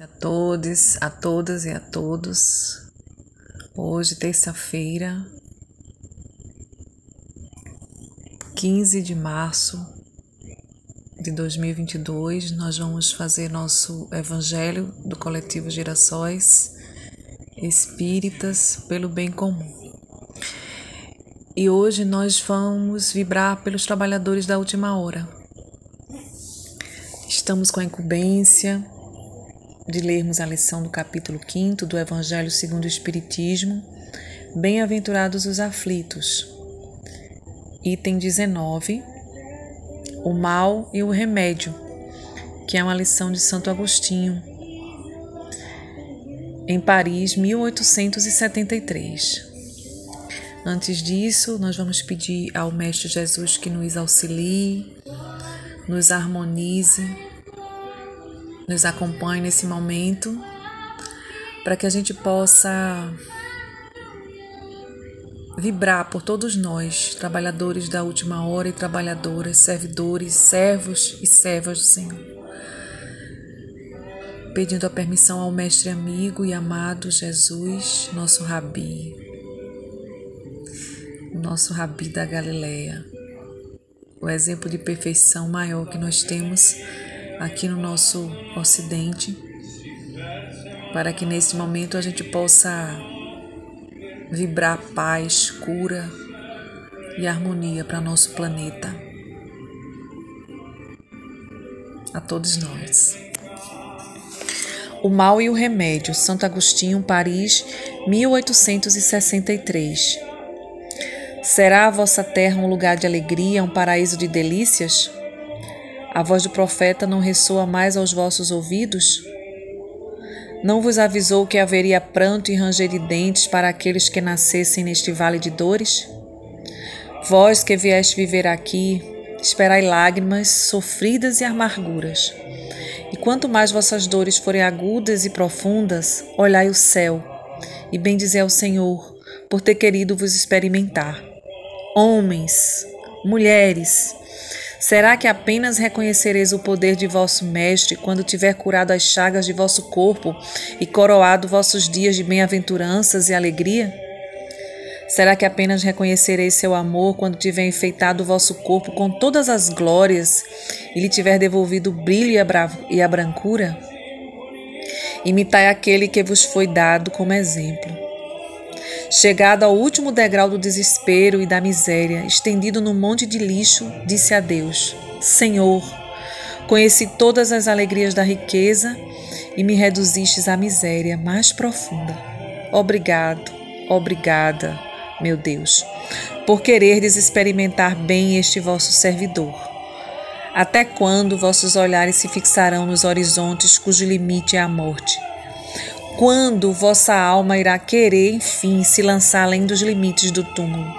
A todos, a todas e a todos. Hoje, terça-feira, 15 de março de 2022, nós vamos fazer nosso evangelho do coletivo Gerações Espíritas pelo bem comum. E hoje nós vamos vibrar pelos trabalhadores da última hora. Estamos com a incumbência de lermos a lição do capítulo 5 do Evangelho segundo o Espiritismo, Bem-aventurados os aflitos. Item 19, o mal e o remédio, que é uma lição de Santo Agostinho, em Paris, 1873. Antes disso, nós vamos pedir ao Mestre Jesus que nos auxilie, nos harmonize nos acompanhe nesse momento, para que a gente possa vibrar por todos nós, trabalhadores da última hora e trabalhadoras, servidores, servos e servas do Senhor. Pedindo a permissão ao Mestre amigo e amado Jesus, nosso Rabi, nosso Rabi da Galileia, o exemplo de perfeição maior que nós temos aqui no nosso Ocidente, para que nesse momento a gente possa vibrar paz, cura e harmonia para nosso planeta. A todos nós. O Mal e o Remédio, Santo Agostinho, Paris, 1863. Será a vossa terra um lugar de alegria, um paraíso de delícias? A voz do profeta não ressoa mais aos vossos ouvidos? Não vos avisou que haveria pranto e ranger de dentes para aqueles que nascessem neste vale de dores? Vós que vieste viver aqui, esperai lágrimas sofridas e amarguras. E quanto mais vossas dores forem agudas e profundas, olhai o céu e bendizei ao Senhor por ter querido vos experimentar. Homens, mulheres, Será que apenas reconhecereis o poder de vosso Mestre quando tiver curado as chagas de vosso corpo e coroado vossos dias de bem-aventuranças e alegria? Será que apenas reconhecereis seu amor quando tiver enfeitado o vosso corpo com todas as glórias e lhe tiver devolvido o brilho e a, e a brancura? Imitai aquele que vos foi dado como exemplo. Chegado ao último degrau do desespero e da miséria, estendido no monte de lixo, disse a Deus: Senhor, conheci todas as alegrias da riqueza e me reduzistes à miséria mais profunda. Obrigado, obrigada, meu Deus, por quererdes experimentar bem este vosso servidor. Até quando vossos olhares se fixarão nos horizontes cujo limite é a morte? Quando vossa alma irá querer, enfim, se lançar além dos limites do túmulo?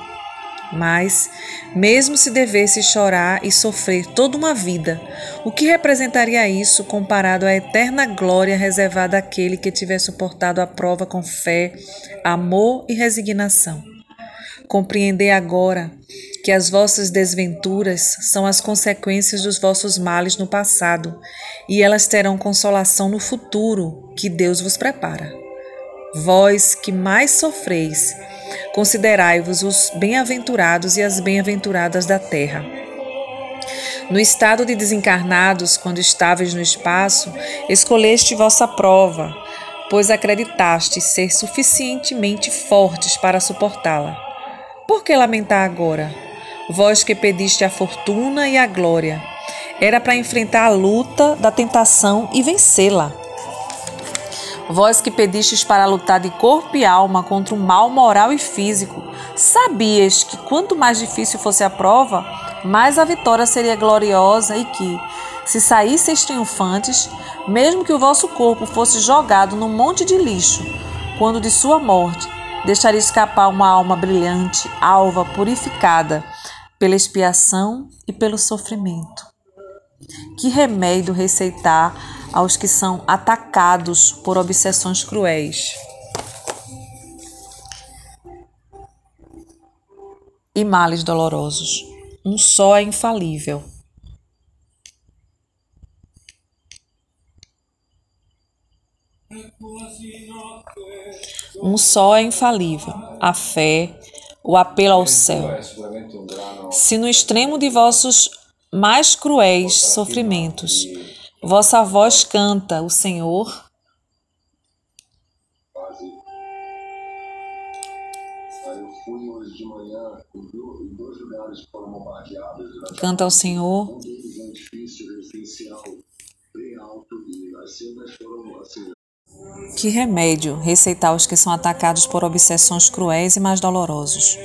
Mas, mesmo se devesse chorar e sofrer toda uma vida, o que representaria isso comparado à eterna glória reservada àquele que tiver suportado a prova com fé, amor e resignação? Compreender agora que as vossas desventuras são as consequências dos vossos males no passado, e elas terão consolação no futuro que Deus vos prepara. Vós que mais sofreis, considerai-vos os bem-aventurados e as bem-aventuradas da terra. No estado de desencarnados, quando estáveis no espaço, escolheste vossa prova, pois acreditaste ser suficientemente fortes para suportá-la. Por que lamentar agora? Vós que pediste a fortuna e a glória, era para enfrentar a luta da tentação e vencê-la. Vós que pedistes para lutar de corpo e alma contra o mal moral e físico, sabias que quanto mais difícil fosse a prova, mais a vitória seria gloriosa e que, se saísseis triunfantes, mesmo que o vosso corpo fosse jogado num monte de lixo, quando de sua morte, deixaria escapar uma alma brilhante, alva, purificada, pela expiação e pelo sofrimento. Que remédio receitar aos que são atacados por obsessões cruéis? E males dolorosos. Um só é infalível. Um só é infalível: a fé, o apelo ao céu. Se no extremo de vossos mais cruéis sofrimentos vossa voz canta o Senhor, Canta ao Senhor. Que remédio receitar os que são atacados por obsessões cruéis e mais dolorosos?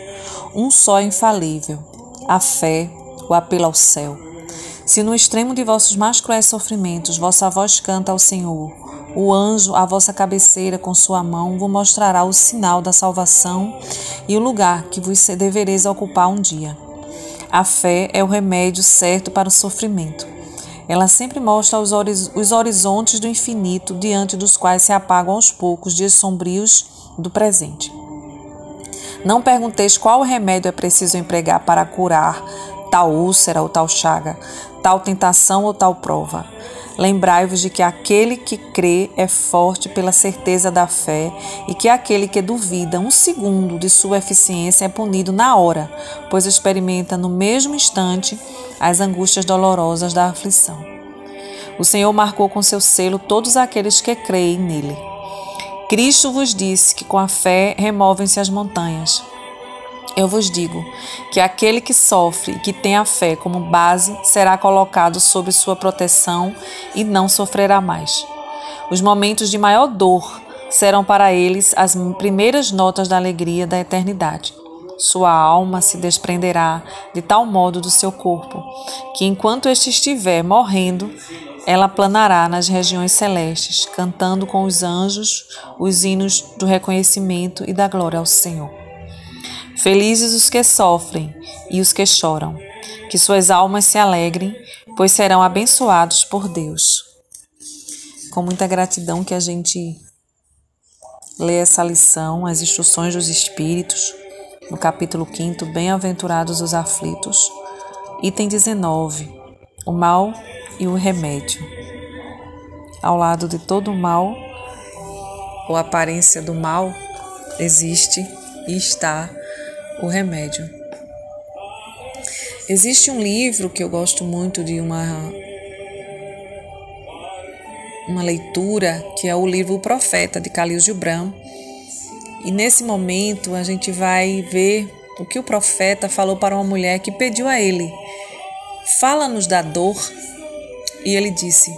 Um só é infalível: a fé, o apelo ao céu. Se no extremo de vossos mais cruéis sofrimentos vossa voz canta ao Senhor, o anjo à vossa cabeceira com sua mão vos mostrará o sinal da salvação e o lugar que vos devereis ocupar um dia. A fé é o remédio certo para o sofrimento. Ela sempre mostra os, os horizontes do infinito diante dos quais se apagam aos poucos dias sombrios do presente. Não pergunteis qual remédio é preciso empregar para curar tal úlcera ou tal chaga, tal tentação ou tal prova. Lembrai-vos de que aquele que crê é forte pela certeza da fé e que aquele que duvida um segundo de sua eficiência é punido na hora, pois experimenta no mesmo instante as angústias dolorosas da aflição. O Senhor marcou com seu selo todos aqueles que creem nele. Cristo vos disse que com a fé removem-se as montanhas. Eu vos digo que aquele que sofre e que tem a fé como base será colocado sob sua proteção e não sofrerá mais. Os momentos de maior dor serão para eles as primeiras notas da alegria da eternidade. Sua alma se desprenderá de tal modo do seu corpo que, enquanto este estiver morrendo, ela planará nas regiões celestes, cantando com os anjos os hinos do reconhecimento e da glória ao Senhor. Felizes os que sofrem e os que choram, que suas almas se alegrem, pois serão abençoados por Deus. Com muita gratidão que a gente lê essa lição, as instruções dos Espíritos no capítulo 5, Bem-aventurados os aflitos, item 19, o mal e o remédio. Ao lado de todo o mal, ou aparência do mal, existe e está o remédio. Existe um livro que eu gosto muito de uma uma leitura, que é o livro O Profeta de Khalil Gibran, e nesse momento a gente vai ver o que o profeta falou para uma mulher que pediu a ele: Fala-nos da dor. E ele disse: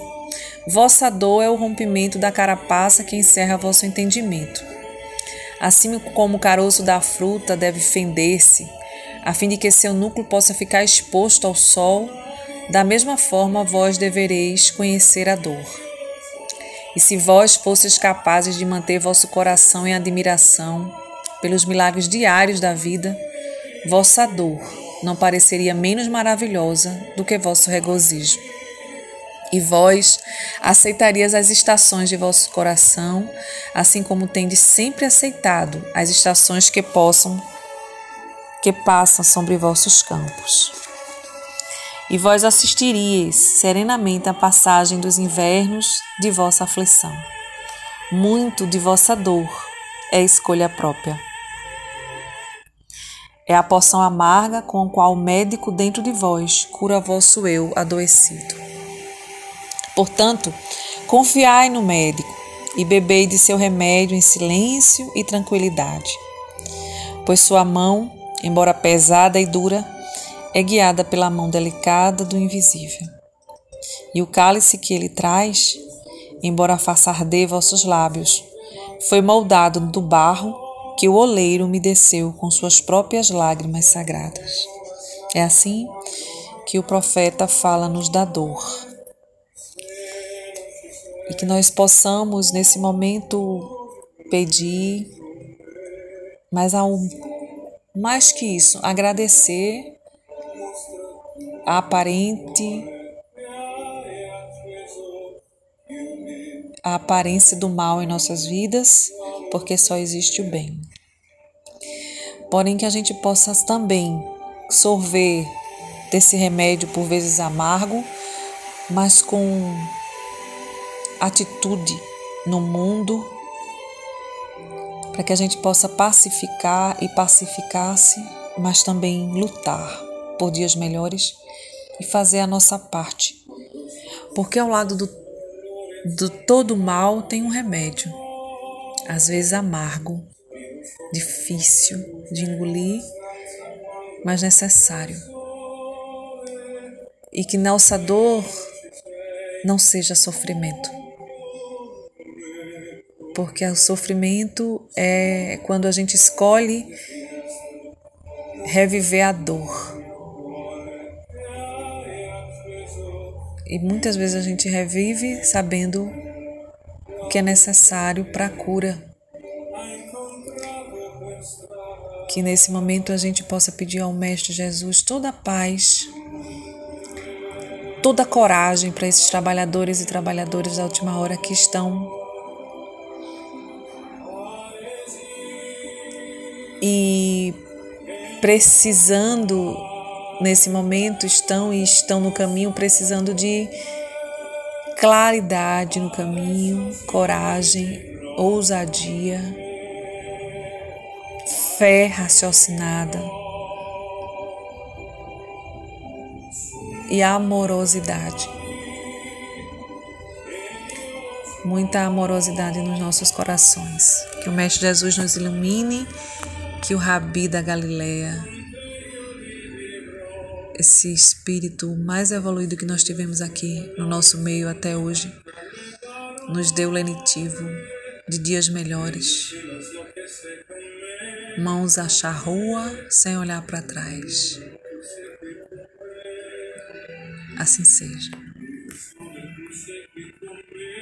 Vossa dor é o rompimento da carapaça que encerra vosso entendimento. Assim como o caroço da fruta deve fender-se, a fim de que seu núcleo possa ficar exposto ao sol, da mesma forma vós devereis conhecer a dor. E se vós fosseis capazes de manter vosso coração em admiração pelos milagres diários da vida, vossa dor não pareceria menos maravilhosa do que vosso regozijo. E vós aceitarias as estações de vosso coração, assim como tendes sempre aceitado as estações que possam que passam sobre vossos campos e vós assistiríeis serenamente à passagem dos invernos de vossa aflição. Muito de vossa dor é escolha própria. É a poção amarga com a qual o médico dentro de vós cura vosso eu adoecido. Portanto, confiai no médico e bebei de seu remédio em silêncio e tranquilidade, pois sua mão, embora pesada e dura, é guiada pela mão delicada do invisível. E o cálice que ele traz, embora faça arder vossos lábios, foi moldado do barro que o oleiro umedeceu com suas próprias lágrimas sagradas. É assim que o profeta fala-nos da dor. E que nós possamos, nesse momento, pedir, mas ao mais que isso, agradecer a aparente a aparência do mal em nossas vidas, porque só existe o bem. Porém que a gente possa também sorver desse remédio por vezes amargo, mas com atitude no mundo, para que a gente possa pacificar e pacificar-se, mas também lutar por dias melhores e fazer a nossa parte. Porque ao lado do, do todo mal tem um remédio, às vezes amargo, difícil de engolir, mas necessário. E que nossa dor não seja sofrimento. Porque o sofrimento é quando a gente escolhe reviver a dor. E muitas vezes a gente revive sabendo o que é necessário para a cura. Que nesse momento a gente possa pedir ao Mestre Jesus toda a paz, toda a coragem para esses trabalhadores e trabalhadoras da última hora que estão e precisando nesse momento estão e estão no caminho precisando de claridade no caminho, coragem, ousadia, fé raciocinada e amorosidade. Muita amorosidade nos nossos corações. Que o Mestre Jesus nos ilumine, que o Rabi da Galileia esse espírito mais evoluído que nós tivemos aqui no nosso meio até hoje, nos deu lenitivo de dias melhores. Mãos à charrua sem olhar para trás. Assim seja.